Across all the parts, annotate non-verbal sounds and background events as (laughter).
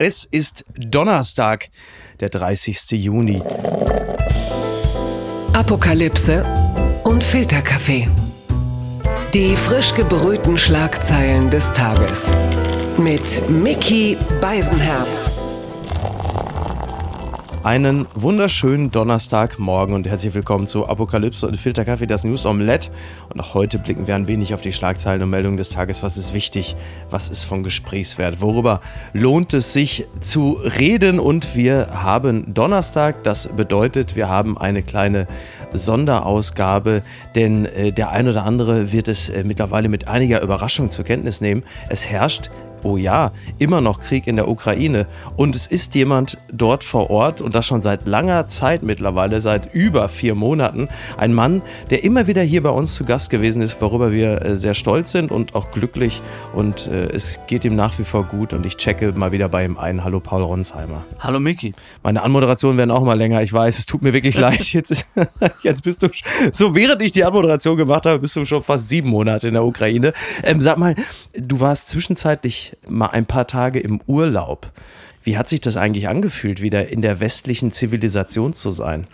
Es ist Donnerstag, der 30. Juni. Apokalypse und Filterkaffee. Die frisch gebrühten Schlagzeilen des Tages. Mit Mickey Beisenherz. Einen wunderschönen Donnerstagmorgen und herzlich willkommen zu Apokalypse und Filterkaffee, das News Omelette. Und auch heute blicken wir ein wenig auf die Schlagzeilen und Meldungen des Tages. Was ist wichtig? Was ist von Gesprächswert? Worüber lohnt es sich zu reden? Und wir haben Donnerstag. Das bedeutet, wir haben eine kleine Sonderausgabe, denn äh, der ein oder andere wird es äh, mittlerweile mit einiger Überraschung zur Kenntnis nehmen. Es herrscht oh ja, immer noch Krieg in der Ukraine. Und es ist jemand dort vor Ort und das schon seit langer Zeit mittlerweile, seit über vier Monaten. Ein Mann, der immer wieder hier bei uns zu Gast gewesen ist, worüber wir äh, sehr stolz sind und auch glücklich. Und äh, es geht ihm nach wie vor gut und ich checke mal wieder bei ihm ein. Hallo Paul Ronsheimer. Hallo Miki. Meine Anmoderationen werden auch mal länger. Ich weiß, es tut mir wirklich (laughs) leid. Jetzt, (laughs) jetzt bist du, so während ich die Anmoderation gemacht habe, bist du schon fast sieben Monate in der Ukraine. Ähm, sag mal, du warst zwischenzeitlich mal ein paar Tage im Urlaub. Wie hat sich das eigentlich angefühlt, wieder in der westlichen Zivilisation zu sein?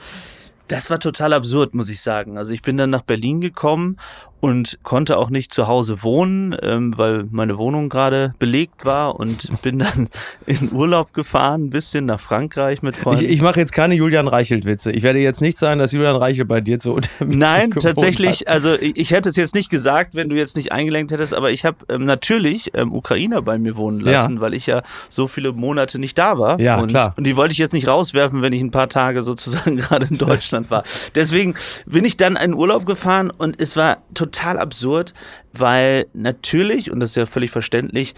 Das war total absurd, muss ich sagen. Also ich bin dann nach Berlin gekommen und konnte auch nicht zu Hause wohnen, ähm, weil meine Wohnung gerade belegt war und (laughs) bin dann in Urlaub gefahren, ein bisschen nach Frankreich mit Freunden. Ich, ich mache jetzt keine Julian Reichelt-Witze. Ich werde jetzt nicht sagen, dass Julian Reichelt bei dir zu Nein, tatsächlich, hat. also ich, ich, hätte es jetzt nicht gesagt, wenn du jetzt nicht eingelenkt hättest, aber ich habe ähm, natürlich ähm, Ukrainer bei mir wohnen lassen, ja. weil ich ja so viele Monate nicht da war. Ja, und, klar. Und die wollte ich jetzt nicht rauswerfen, wenn ich ein paar Tage sozusagen (laughs) gerade in (laughs) Deutschland war. Deswegen bin ich dann in Urlaub gefahren und es war total total absurd, weil natürlich, und das ist ja völlig verständlich,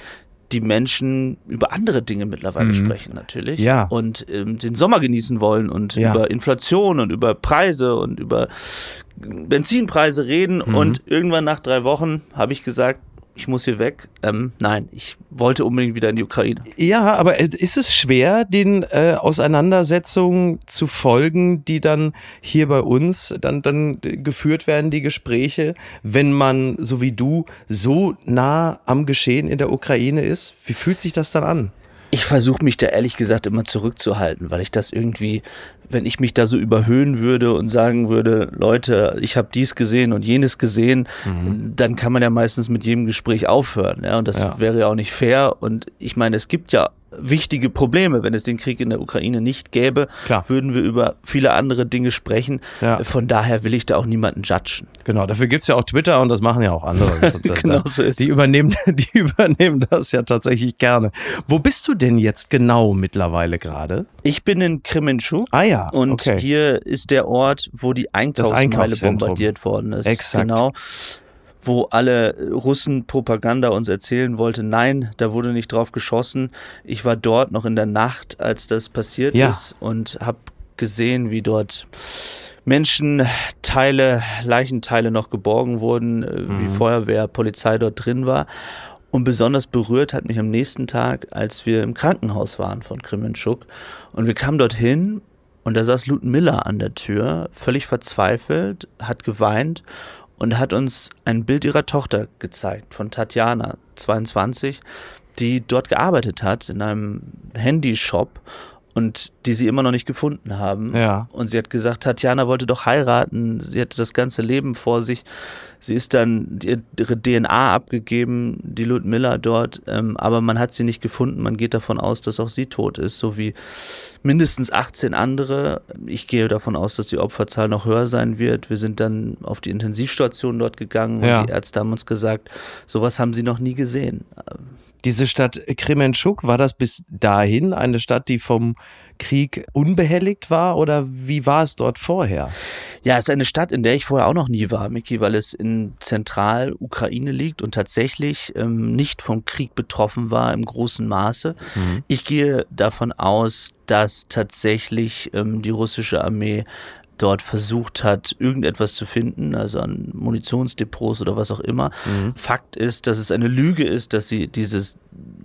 die Menschen über andere Dinge mittlerweile mhm. sprechen natürlich ja. und ähm, den Sommer genießen wollen und ja. über Inflation und über Preise und über Benzinpreise reden mhm. und irgendwann nach drei Wochen habe ich gesagt, ich muss hier weg. Ähm, nein, ich wollte unbedingt wieder in die Ukraine. Ja, aber ist es schwer, den äh, Auseinandersetzungen zu folgen, die dann hier bei uns dann, dann geführt werden, die Gespräche, wenn man, so wie du, so nah am Geschehen in der Ukraine ist? Wie fühlt sich das dann an? Ich versuche mich da ehrlich gesagt immer zurückzuhalten, weil ich das irgendwie, wenn ich mich da so überhöhen würde und sagen würde, Leute, ich habe dies gesehen und jenes gesehen, mhm. dann kann man ja meistens mit jedem Gespräch aufhören. Ja, und das ja. wäre ja auch nicht fair. Und ich meine, es gibt ja wichtige Probleme. Wenn es den Krieg in der Ukraine nicht gäbe, Klar. würden wir über viele andere Dinge sprechen. Ja. Von daher will ich da auch niemanden judgen. Genau, dafür gibt es ja auch Twitter und das machen ja auch andere. (laughs) genau so ist die übernehmen, (laughs) die übernehmen das ja tatsächlich gerne. Wo bist du denn jetzt genau mittlerweile gerade? Ich bin in Kremenchuk. Ah ja, Und okay. hier ist der Ort, wo die Einkaufsmeile bombardiert worden ist. Exakt. Genau wo alle Russen Propaganda uns erzählen wollte, nein, da wurde nicht drauf geschossen. Ich war dort noch in der Nacht, als das passiert ja. ist und habe gesehen, wie dort Menschenteile, Leichenteile noch geborgen wurden, äh, mhm. wie Feuerwehr, Polizei dort drin war. Und besonders berührt hat mich am nächsten Tag, als wir im Krankenhaus waren von Kremenschuk. Und wir kamen dorthin und da saß Ludmilla an der Tür, völlig verzweifelt, hat geweint und hat uns ein Bild ihrer Tochter gezeigt, von Tatjana, 22, die dort gearbeitet hat in einem Handyshop. Und die sie immer noch nicht gefunden haben. Ja. Und sie hat gesagt, Tatjana wollte doch heiraten, sie hatte das ganze Leben vor sich. Sie ist dann ihre DNA abgegeben, die Ludmilla dort, ähm, aber man hat sie nicht gefunden. Man geht davon aus, dass auch sie tot ist, so wie mindestens 18 andere. Ich gehe davon aus, dass die Opferzahl noch höher sein wird. Wir sind dann auf die Intensivstation dort gegangen ja. und die Ärzte haben uns gesagt, sowas haben sie noch nie gesehen. Diese Stadt Kremenschuk, war das bis dahin eine Stadt, die vom Krieg unbehelligt war oder wie war es dort vorher? Ja, es ist eine Stadt, in der ich vorher auch noch nie war, Miki, weil es in Zentralukraine liegt und tatsächlich ähm, nicht vom Krieg betroffen war im großen Maße. Mhm. Ich gehe davon aus, dass tatsächlich ähm, die russische Armee dort versucht hat, irgendetwas zu finden, also an Munitionsdepots oder was auch immer. Mhm. Fakt ist, dass es eine Lüge ist, dass sie dieses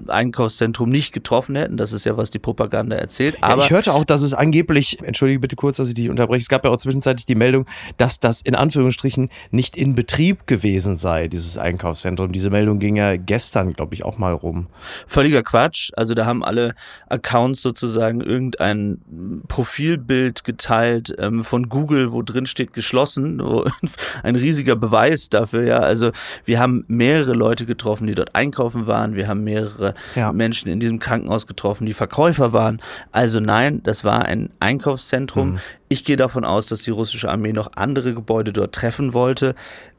Einkaufszentrum nicht getroffen hätten. Das ist ja, was die Propaganda erzählt. Aber ja, ich hörte auch, dass es angeblich, entschuldige bitte kurz, dass ich dich unterbreche, es gab ja auch zwischenzeitlich die Meldung, dass das in Anführungsstrichen nicht in Betrieb gewesen sei, dieses Einkaufszentrum. Diese Meldung ging ja gestern, glaube ich, auch mal rum. Völliger Quatsch. Also da haben alle Accounts sozusagen irgendein Profilbild geteilt ähm, von Google, wo drin steht geschlossen. (laughs) ein riesiger Beweis dafür, ja. Also wir haben mehrere Leute getroffen, die dort einkaufen waren. Wir haben mehrere ja. Menschen in diesem Krankenhaus getroffen, die Verkäufer waren. Also nein, das war ein Einkaufszentrum. Mhm. Ich gehe davon aus, dass die russische Armee noch andere Gebäude dort treffen wollte.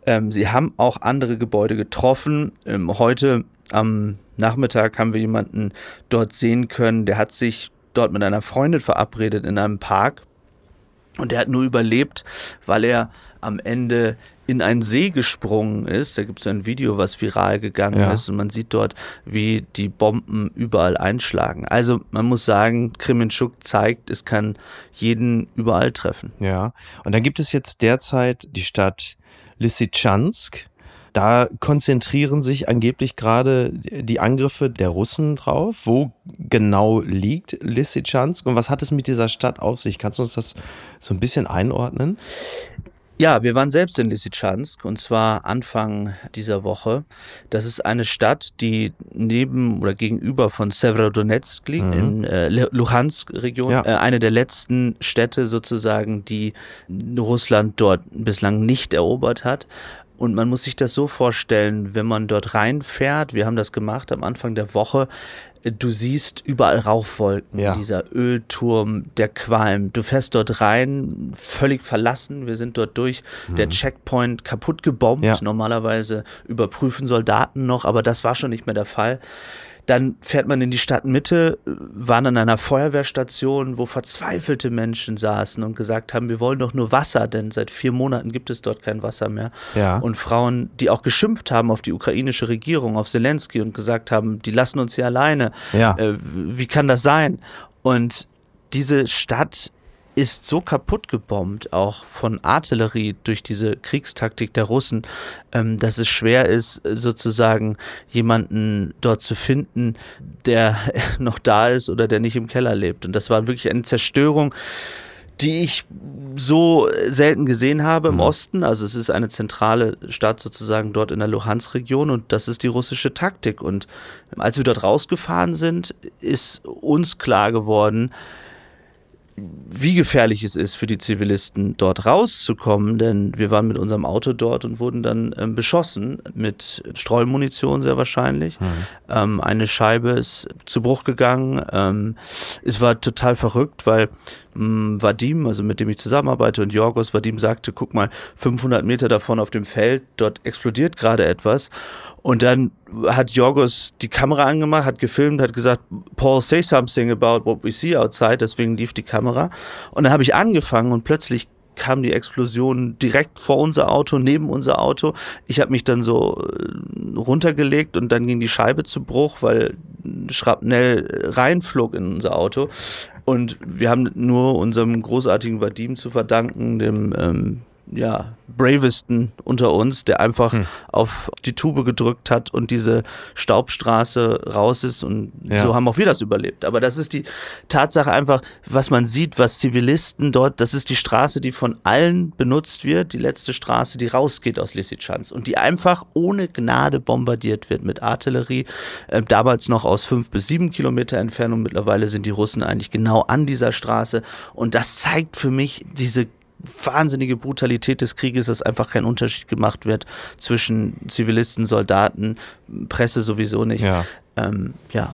Ähm, sie haben auch andere Gebäude getroffen. Ähm, heute am Nachmittag haben wir jemanden dort sehen können, der hat sich dort mit einer Freundin verabredet in einem Park. Und der hat nur überlebt, weil er am Ende in einen See gesprungen ist. Da gibt es ein Video, was viral gegangen ja. ist und man sieht dort, wie die Bomben überall einschlagen. Also man muss sagen, Kremenchuk zeigt, es kann jeden überall treffen. Ja, und dann gibt es jetzt derzeit die Stadt Lysychansk. Da konzentrieren sich angeblich gerade die Angriffe der Russen drauf. Wo genau liegt Lysychansk und was hat es mit dieser Stadt auf sich? Kannst du uns das so ein bisschen einordnen? Ja, wir waren selbst in Lysychansk und zwar Anfang dieser Woche. Das ist eine Stadt, die neben oder gegenüber von Severodonetsk liegt, mhm. in äh, Luhansk-Region. Ja. Äh, eine der letzten Städte sozusagen, die Russland dort bislang nicht erobert hat. Und man muss sich das so vorstellen, wenn man dort reinfährt, wir haben das gemacht am Anfang der Woche, du siehst überall Rauchwolken, ja. dieser Ölturm, der Qualm. Du fährst dort rein, völlig verlassen. Wir sind dort durch mhm. der Checkpoint kaputt gebombt. Ja. Normalerweise überprüfen Soldaten noch, aber das war schon nicht mehr der Fall. Dann fährt man in die Stadtmitte, waren an einer Feuerwehrstation, wo verzweifelte Menschen saßen und gesagt haben, wir wollen doch nur Wasser, denn seit vier Monaten gibt es dort kein Wasser mehr. Ja. Und Frauen, die auch geschimpft haben auf die ukrainische Regierung, auf Zelensky und gesagt haben, die lassen uns hier alleine. Ja. Äh, wie kann das sein? Und diese Stadt ist so kaputt gebombt, auch von Artillerie durch diese Kriegstaktik der Russen, ähm, dass es schwer ist, sozusagen jemanden dort zu finden, der (laughs) noch da ist oder der nicht im Keller lebt. Und das war wirklich eine Zerstörung, die ich so selten gesehen habe im mhm. Osten. Also es ist eine zentrale Stadt sozusagen dort in der Luhansk-Region und das ist die russische Taktik. Und als wir dort rausgefahren sind, ist uns klar geworden, wie gefährlich es ist für die Zivilisten, dort rauszukommen, denn wir waren mit unserem Auto dort und wurden dann ähm, beschossen mit Streumunition sehr wahrscheinlich. Mhm. Ähm, eine Scheibe ist zu Bruch gegangen. Ähm, es war total verrückt, weil ähm, Vadim, also mit dem ich zusammenarbeite, und Jorgos Vadim sagte, guck mal, 500 Meter davon auf dem Feld, dort explodiert gerade etwas. Und dann hat Jorgos die Kamera angemacht, hat gefilmt, hat gesagt, Paul, say something about what we see outside. Deswegen lief die Kamera. Und dann habe ich angefangen und plötzlich kam die Explosion direkt vor unser Auto, neben unser Auto. Ich habe mich dann so äh, runtergelegt und dann ging die Scheibe zu Bruch, weil Schrapnell reinflog in unser Auto. Und wir haben nur unserem großartigen Vadim zu verdanken, dem ähm, ja, bravesten unter uns, der einfach hm. auf die Tube gedrückt hat und diese Staubstraße raus ist und ja. so haben auch wir das überlebt. Aber das ist die Tatsache einfach, was man sieht, was Zivilisten dort, das ist die Straße, die von allen benutzt wird, die letzte Straße, die rausgeht aus Lysychansk und die einfach ohne Gnade bombardiert wird mit Artillerie, äh, damals noch aus fünf bis sieben Kilometer Entfernung, mittlerweile sind die Russen eigentlich genau an dieser Straße und das zeigt für mich diese wahnsinnige Brutalität des Krieges, dass einfach kein Unterschied gemacht wird zwischen Zivilisten, Soldaten, Presse sowieso nicht. Ja. Ähm, ja.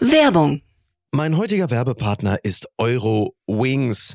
Werbung. Mein heutiger Werbepartner ist Euro Wings.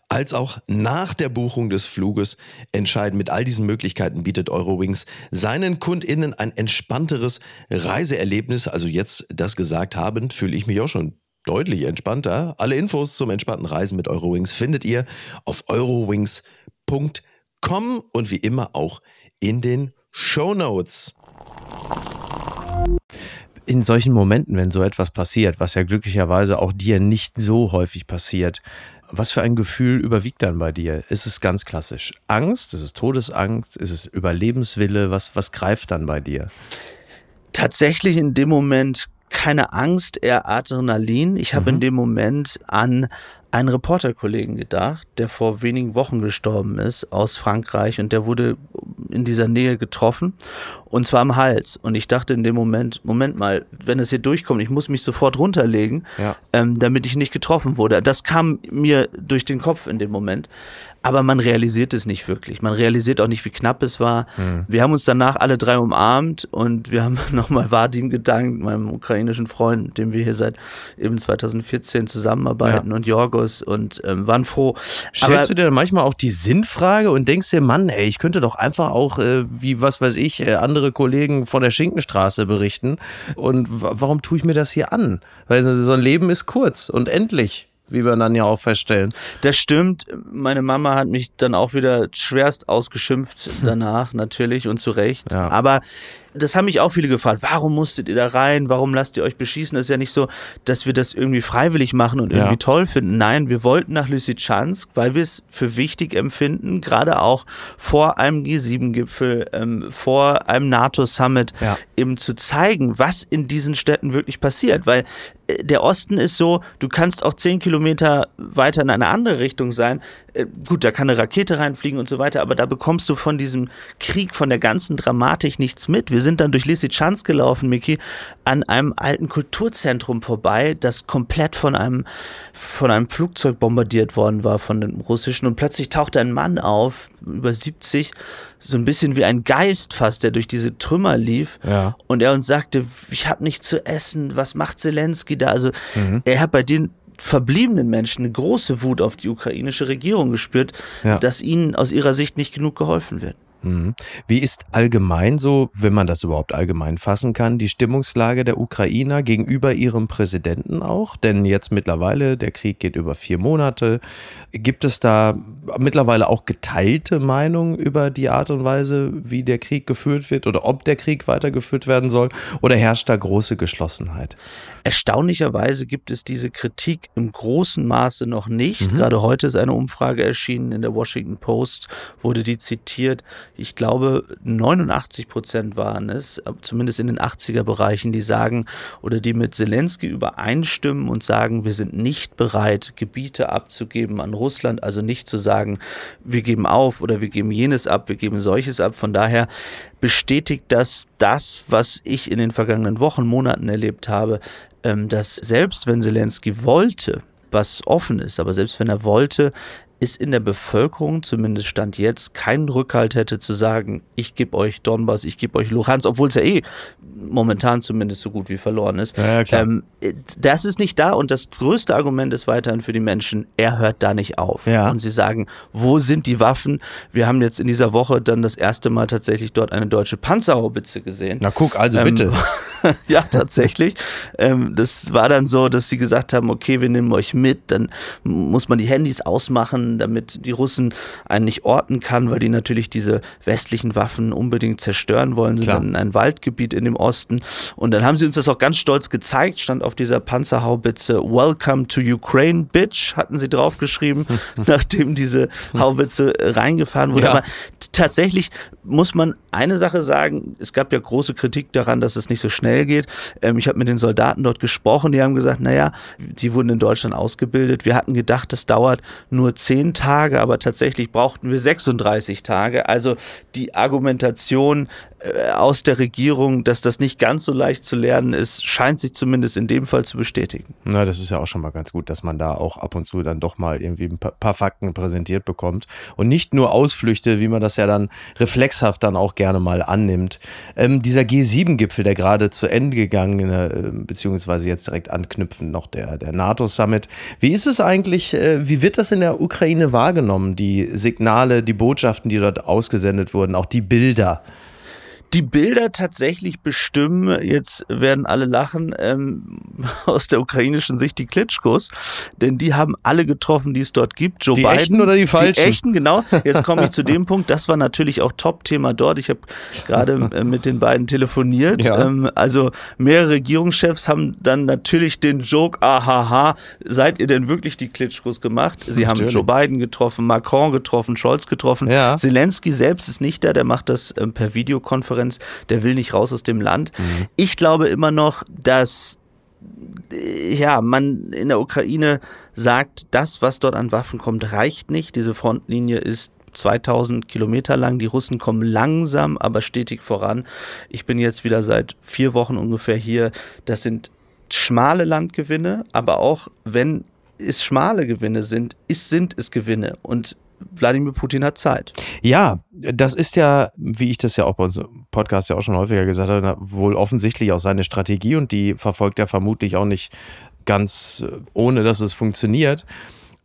als auch nach der Buchung des Fluges entscheiden. Mit all diesen Möglichkeiten bietet Eurowings seinen KundInnen ein entspannteres Reiseerlebnis. Also jetzt das gesagt habend, fühle ich mich auch schon deutlich entspannter. Alle Infos zum entspannten Reisen mit Eurowings findet ihr auf eurowings.com und wie immer auch in den Show Notes. In solchen Momenten, wenn so etwas passiert, was ja glücklicherweise auch dir nicht so häufig passiert, was für ein Gefühl überwiegt dann bei dir? Ist es ganz klassisch Angst? Ist es Todesangst? Ist es Überlebenswille? Was, was greift dann bei dir? Tatsächlich in dem Moment keine Angst, eher Adrenalin. Ich habe mhm. in dem Moment an einen Reporterkollegen gedacht, der vor wenigen Wochen gestorben ist aus Frankreich und der wurde in dieser Nähe getroffen und zwar am Hals. Und ich dachte in dem Moment, Moment mal, wenn es hier durchkommt, ich muss mich sofort runterlegen, ja. ähm, damit ich nicht getroffen wurde. Das kam mir durch den Kopf in dem Moment. Aber man realisiert es nicht wirklich. Man realisiert auch nicht, wie knapp es war. Mhm. Wir haben uns danach alle drei umarmt und wir haben (laughs) nochmal Vadim gedankt, meinem ukrainischen Freund, dem wir hier seit eben 2014 zusammenarbeiten ja. und Jorgos und ähm, waren froh. Stellst Aber, du dir dann manchmal auch die Sinnfrage und denkst dir, Mann, ey, ich könnte doch einfach auch, äh, wie was weiß ich, äh, andere Kollegen von der Schinkenstraße berichten. Und warum tue ich mir das hier an? Weil so ein Leben ist kurz und endlich wie wir dann ja auch feststellen. Das stimmt. Meine Mama hat mich dann auch wieder schwerst ausgeschimpft (laughs) danach, natürlich und zu Recht. Ja. Aber das haben mich auch viele gefragt. Warum musstet ihr da rein? Warum lasst ihr euch beschießen? Das ist ja nicht so, dass wir das irgendwie freiwillig machen und irgendwie ja. toll finden. Nein, wir wollten nach Lysychansk, weil wir es für wichtig empfinden, gerade auch vor einem G7-Gipfel, ähm, vor einem NATO-Summit, ja. eben zu zeigen, was in diesen Städten wirklich passiert. Weil äh, der Osten ist so, du kannst auch zehn Kilometer weiter in eine andere Richtung sein. Äh, gut, da kann eine Rakete reinfliegen und so weiter, aber da bekommst du von diesem Krieg, von der ganzen Dramatik nichts mit. Wir sind dann durch Lysychansk gelaufen, Miki, an einem alten Kulturzentrum vorbei, das komplett von einem, von einem Flugzeug bombardiert worden war, von dem russischen. Und plötzlich tauchte ein Mann auf, über 70, so ein bisschen wie ein Geist fast, der durch diese Trümmer lief. Ja. Und er uns sagte, ich habe nichts zu essen, was macht Zelensky da? Also mhm. er hat bei den verbliebenen Menschen eine große Wut auf die ukrainische Regierung gespürt, ja. dass ihnen aus ihrer Sicht nicht genug geholfen wird. Mhm. Wie ist allgemein so, wenn man das überhaupt allgemein fassen kann, die Stimmungslage der Ukrainer gegenüber ihrem Präsidenten auch? Denn jetzt mittlerweile, der Krieg geht über vier Monate. Gibt es da mittlerweile auch geteilte Meinungen über die Art und Weise, wie der Krieg geführt wird oder ob der Krieg weitergeführt werden soll? Oder herrscht da große Geschlossenheit? Erstaunlicherweise gibt es diese Kritik im großen Maße noch nicht. Mhm. Gerade heute ist eine Umfrage erschienen in der Washington Post, wurde die zitiert ich glaube, 89 Prozent waren es, zumindest in den 80er Bereichen, die sagen oder die mit Zelensky übereinstimmen und sagen, wir sind nicht bereit, Gebiete abzugeben an Russland, also nicht zu sagen, sagen, wir geben auf oder wir geben jenes ab, wir geben solches ab. Von daher bestätigt das das, was ich in den vergangenen Wochen, Monaten erlebt habe, ähm, dass selbst wenn Zelensky wollte, was offen ist, aber selbst wenn er wollte, ist in der Bevölkerung, zumindest Stand jetzt, keinen Rückhalt hätte zu sagen, ich gebe euch Donbass, ich gebe euch Luhansk, obwohl es ja eh momentan zumindest so gut wie verloren ist. Ja, ja, ähm, das ist nicht da und das größte Argument ist weiterhin für die Menschen, er hört da nicht auf. Ja. Und sie sagen, wo sind die Waffen? Wir haben jetzt in dieser Woche dann das erste Mal tatsächlich dort eine deutsche Panzerhaubitze gesehen. Na guck, also ähm, bitte. (laughs) ja, tatsächlich. ähm, das war dann so, dass sie gesagt haben, okay, wir nehmen euch mit, dann muss man die Handys ausmachen, damit die Russen einen nicht orten kann, weil die natürlich diese westlichen Waffen unbedingt zerstören wollen, sind dann in ein Waldgebiet in dem Osten. Und dann haben sie uns das auch ganz stolz gezeigt, stand auf dieser Panzerhaubitze Welcome to Ukraine, Bitch, hatten sie draufgeschrieben, (laughs) nachdem diese Haubitze reingefahren wurde. Ja. Aber tatsächlich muss man eine Sache sagen, es gab ja große Kritik daran, dass es nicht so schnell geht. Ähm, ich habe mit den Soldaten dort gesprochen, die haben gesagt, naja, die wurden in Deutschland ausgebildet. Wir hatten gedacht, das dauert nur zehn Tage, aber tatsächlich brauchten wir 36 Tage. Also die Argumentation aus der Regierung, dass das nicht ganz so leicht zu lernen ist, scheint sich zumindest in dem Fall zu bestätigen. Na, das ist ja auch schon mal ganz gut, dass man da auch ab und zu dann doch mal irgendwie ein paar Fakten präsentiert bekommt und nicht nur Ausflüchte, wie man das ja dann reflexhaft dann auch gerne mal annimmt. Ähm, dieser G7-Gipfel, der gerade zu Ende gegangen, äh, beziehungsweise jetzt direkt anknüpfend noch der, der NATO-Summit. Wie ist es eigentlich, äh, wie wird das in der Ukraine wahrgenommen, die Signale, die Botschaften, die dort ausgesendet wurden, auch die Bilder? Die Bilder tatsächlich bestimmen, jetzt werden alle lachen, ähm, (laughs) aus der ukrainischen Sicht die Klitschkos, denn die haben alle getroffen, die es dort gibt. Joe die Biden, echten oder die falschen? Die echten, genau. Jetzt komme ich zu dem (laughs) Punkt, das war natürlich auch Top-Thema dort. Ich habe gerade (laughs) äh, mit den beiden telefoniert. Ja. Ähm, also mehrere Regierungschefs haben dann natürlich den Joke, ahaha, seid ihr denn wirklich die Klitschkos gemacht? Sie natürlich. haben Joe Biden getroffen, Macron getroffen, Scholz getroffen. Ja. Zelensky selbst ist nicht da, der macht das ähm, per Videokonferenz Konferenz, der will nicht raus aus dem Land. Mhm. Ich glaube immer noch, dass äh, ja, man in der Ukraine sagt, das, was dort an Waffen kommt, reicht nicht. Diese Frontlinie ist 2000 Kilometer lang. Die Russen kommen langsam, aber stetig voran. Ich bin jetzt wieder seit vier Wochen ungefähr hier. Das sind schmale Landgewinne, aber auch wenn es schmale Gewinne sind, ist, sind es Gewinne. Und Wladimir Putin hat Zeit. Ja, das ist ja, wie ich das ja auch bei unserem Podcast ja auch schon häufiger gesagt habe, wohl offensichtlich auch seine Strategie und die verfolgt er vermutlich auch nicht ganz äh, ohne, dass es funktioniert.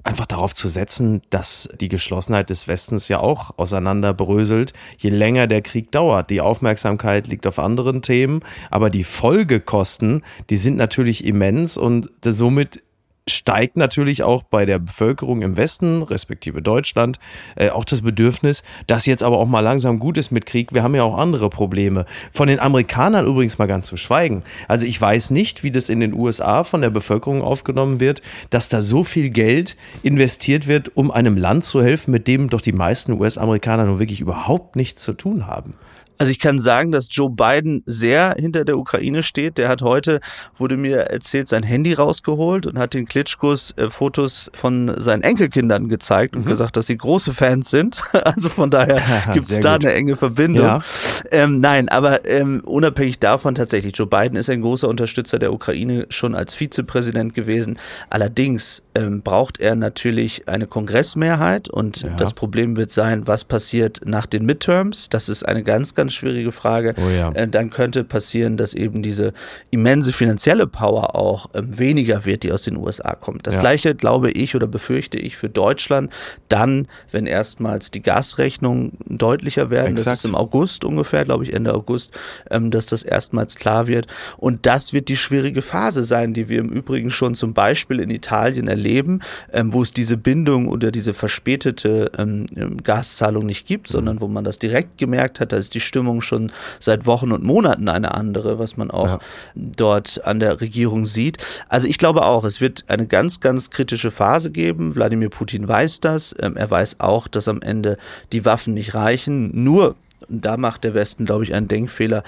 Einfach darauf zu setzen, dass die Geschlossenheit des Westens ja auch auseinanderbröselt, je länger der Krieg dauert. Die Aufmerksamkeit liegt auf anderen Themen, aber die Folgekosten, die sind natürlich immens und somit steigt natürlich auch bei der Bevölkerung im Westen, respektive Deutschland, äh, auch das Bedürfnis, dass jetzt aber auch mal langsam gut ist mit Krieg. Wir haben ja auch andere Probleme. Von den Amerikanern übrigens mal ganz zu schweigen. Also ich weiß nicht, wie das in den USA von der Bevölkerung aufgenommen wird, dass da so viel Geld investiert wird, um einem Land zu helfen, mit dem doch die meisten US-Amerikaner nun wirklich überhaupt nichts zu tun haben. Also ich kann sagen, dass Joe Biden sehr hinter der Ukraine steht. Der hat heute, wurde mir erzählt, sein Handy rausgeholt und hat den Klitschkos äh, Fotos von seinen Enkelkindern gezeigt und mhm. gesagt, dass sie große Fans sind. (laughs) Also von daher (laughs) gibt es da gut. eine enge Verbindung. Ja. Ähm, nein, aber ähm, unabhängig davon tatsächlich, Joe Biden ist ein großer Unterstützer der Ukraine schon als Vizepräsident gewesen. Allerdings ähm, braucht er natürlich eine Kongressmehrheit und ja. das Problem wird sein, was passiert nach den Midterms. Das ist eine ganz, ganz schwierige Frage. Oh ja. äh, dann könnte passieren, dass eben diese immense finanzielle Power auch ähm, weniger wird, die aus den USA kommt. Das ja. gleiche glaube ich oder befürchte ich für Deutschland dann, wenn erstmals die Gasrechnungen deutlicher werden. Exakt. Das ist im August ungefähr, glaube ich, Ende August, ähm, dass das erstmals klar wird. Und das wird die schwierige Phase sein, die wir im Übrigen schon zum Beispiel in Italien erleben leben, ähm, wo es diese Bindung oder diese verspätete ähm, ähm, Gaszahlung nicht gibt, sondern wo man das direkt gemerkt hat, da ist die Stimmung schon seit Wochen und Monaten eine andere, was man auch ja. dort an der Regierung sieht. Also ich glaube auch, es wird eine ganz, ganz kritische Phase geben. Wladimir Putin weiß das. Ähm, er weiß auch, dass am Ende die Waffen nicht reichen. Nur, da macht der Westen, glaube ich, einen Denkfehler.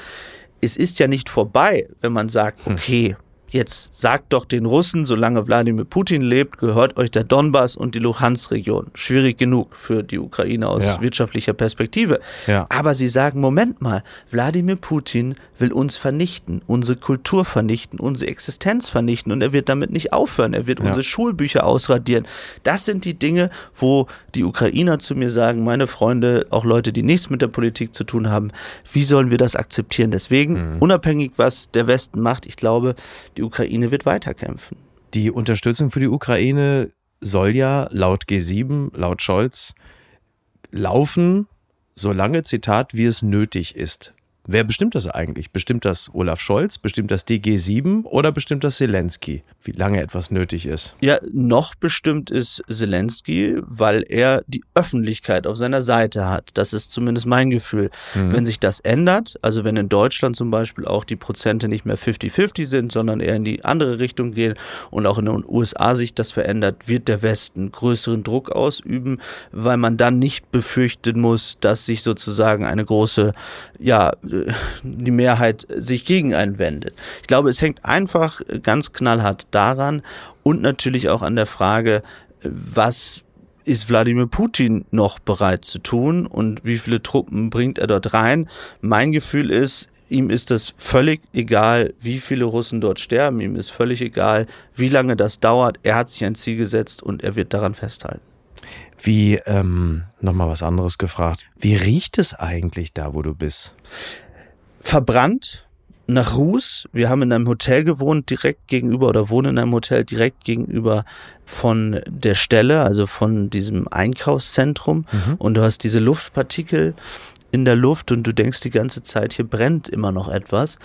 Es ist ja nicht vorbei, wenn man sagt, hm. Jetzt sagt doch den Russen, solange Wladimir Putin lebt, gehört euch der Donbass und die Luhansk-Region. Schwierig genug für die Ukraine aus Ja. wirtschaftlicher Perspektive. Ja. Aber sie sagen, Moment mal, Wladimir Putin will uns vernichten, unsere Kultur vernichten, unsere Existenz vernichten und er wird damit nicht aufhören. Er wird Ja. unsere Schulbücher ausradieren. Das sind die Dinge, wo die Ukrainer zu mir sagen, meine Freunde, auch Leute, die nichts mit der Politik zu tun haben, wie sollen wir das akzeptieren? Deswegen, unabhängig was der Westen macht, ich glaube, die Ukraine wird weiterkämpfen. Die Unterstützung für die Ukraine soll ja laut G7, laut Scholz, laufen, solange, Zitat, wie es nötig ist. Wer bestimmt das eigentlich? Bestimmt das Olaf Scholz? Bestimmt das DG7 oder bestimmt das Zelensky, wie lange etwas nötig ist? Ja, noch bestimmt ist Zelensky, weil er die Öffentlichkeit auf seiner Seite hat. Das ist zumindest mein Gefühl. Wenn sich das ändert, also wenn in Deutschland zum Beispiel auch die Prozente nicht mehr 50-50 sind, sondern eher in die andere Richtung gehen und auch in den USA sich das verändert, wird der Westen größeren Druck ausüben, weil man dann nicht befürchten muss, dass sich sozusagen eine große, ja, die Mehrheit sich gegen einen wendet. Ich glaube, es hängt einfach ganz knallhart daran und natürlich auch an der Frage, was ist Wladimir Putin noch bereit zu tun und wie viele Truppen bringt er dort rein? Mein Gefühl ist, ihm ist es völlig egal, wie viele Russen dort sterben. Ihm ist völlig egal, wie lange das dauert. Er hat sich ein Ziel gesetzt und er wird daran festhalten. Wie, ähm, nochmal was anderes gefragt. Wie riecht es eigentlich da, wo du bist? Verbrannt nach Ruß. Wir haben in einem Hotel gewohnt, direkt gegenüber oder wohnen in einem Hotel direkt gegenüber von der Stelle, also von diesem Einkaufszentrum. Und du hast diese Luftpartikel in der Luft und du denkst die ganze Zeit, hier brennt immer noch etwas.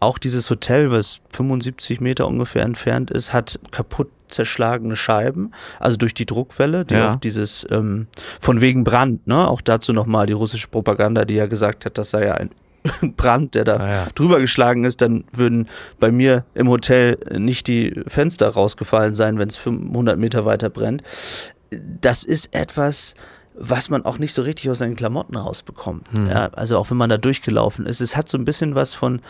Auch dieses Hotel, was 75 Meter ungefähr entfernt ist, hat kaputt zerschlagene Scheiben, also durch die Druckwelle, die Ja. auf dieses ähm, von wegen Brand, ne? Auch dazu nochmal die russische Propaganda, die ja gesagt hat, das sei ja ein (laughs) Brand, der da Ah ja. drüber geschlagen ist, dann würden bei mir im Hotel nicht die Fenster rausgefallen sein, wenn es 500 Meter weiter brennt. Das ist etwas, was man auch nicht so richtig aus seinen Klamotten rausbekommt. Ja, also auch wenn man da durchgelaufen ist. Es hat so ein bisschen was von,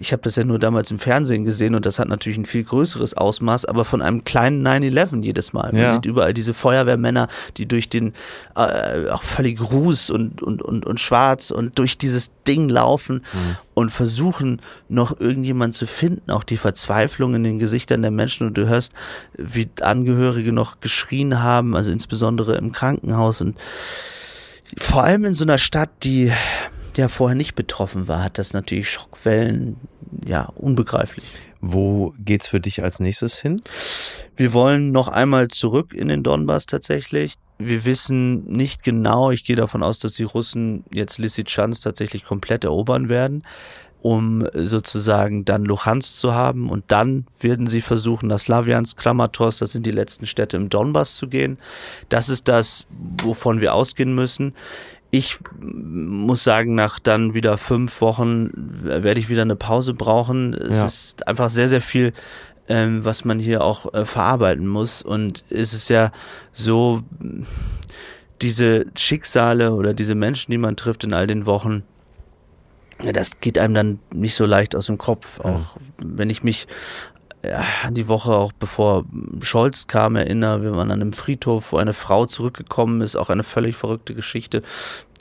ich habe das ja nur damals im Fernsehen gesehen und das hat natürlich ein viel größeres Ausmaß, aber von einem kleinen 9-11 jedes Mal. Man Ja. sieht überall diese Feuerwehrmänner, die durch den äh, auch völlig ruß und, und, und, und schwarz und durch dieses Ding laufen und versuchen noch irgendjemand zu finden, auch die Verzweiflung in den Gesichtern der Menschen und du hörst, wie Angehörige noch geschrien haben, also insbesondere im Krankenhaus und vor allem in so einer Stadt, die ja vorher nicht betroffen war, hat das natürlich Schockwellen, ja, unbegreiflich. Wo geht's für dich als nächstes hin? Wir wollen noch einmal zurück in den Donbass tatsächlich. Wir wissen nicht genau, ich gehe davon aus, dass die Russen jetzt Lysychansk tatsächlich komplett erobern werden, um sozusagen dann Luhansk zu haben und dann werden sie versuchen, nach Slawiansk, Kramatorsk, das sind die letzten Städte im Donbass zu gehen. Das ist das, wovon wir ausgehen müssen. Ich muss sagen, nach dann wieder fünf Wochen werde ich wieder eine Pause brauchen. Es Ja. ist einfach sehr, sehr viel, ähm, was man hier auch äh, verarbeiten muss. Und es ist ja so, diese Schicksale oder diese Menschen, die man trifft in all den Wochen, ja, das geht einem dann nicht so leicht aus dem Kopf. Auch wenn ich mich ja, an die Woche, auch bevor Scholz kam, erinnere, wir waren an einem Friedhof, wo eine Frau zurückgekommen ist, auch eine völlig verrückte Geschichte,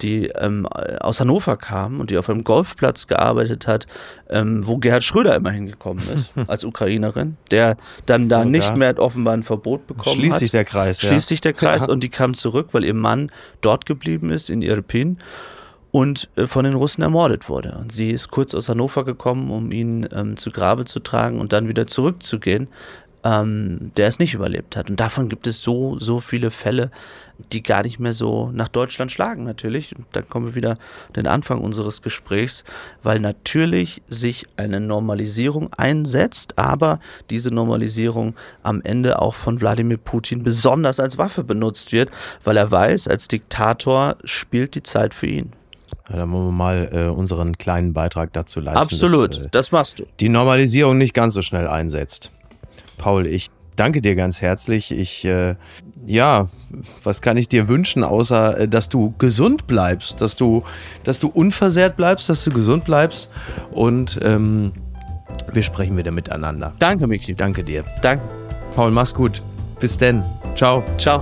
die ähm, aus Hannover kam und die auf einem Golfplatz gearbeitet hat, ähm, wo Gerhard Schröder immer hingekommen ist, (laughs) als Ukrainerin, der dann da Oh, nicht mehr offenbar ein Verbot bekommen Schließt hat sich der Kreis, ja. schließt sich der Kreis Ja. und die kam zurück, weil ihr Mann dort geblieben ist in Irpin und äh, von den Russen ermordet wurde. Und sie ist kurz aus Hannover gekommen, um ihn ähm, zu Grabe zu tragen und dann wieder zurückzugehen, ähm, der es nicht überlebt hat. Und davon gibt es so, so viele Fälle, die gar nicht mehr so nach Deutschland schlagen natürlich. Und dann kommen wir wieder den Anfang unseres Gesprächs, weil natürlich sich eine Normalisierung einsetzt, aber diese Normalisierung am Ende auch von Wladimir Putin besonders als Waffe benutzt wird, weil er weiß, als Diktator spielt die Zeit für ihn. Ja, dann wollen wir mal äh, unseren kleinen Beitrag dazu leisten. Absolut, Dass, äh, das machst du. die Normalisierung nicht ganz so schnell einsetzt. Paul, ich danke dir ganz herzlich. Ich, äh, ja, was kann ich dir wünschen, außer, äh, dass du gesund bleibst, dass du, dass du unversehrt bleibst, dass du gesund bleibst und, ähm, Wir sprechen wieder miteinander. Danke, Miki. Danke dir. Danke. Paul, mach's gut. Bis denn. Ciao. Ciao.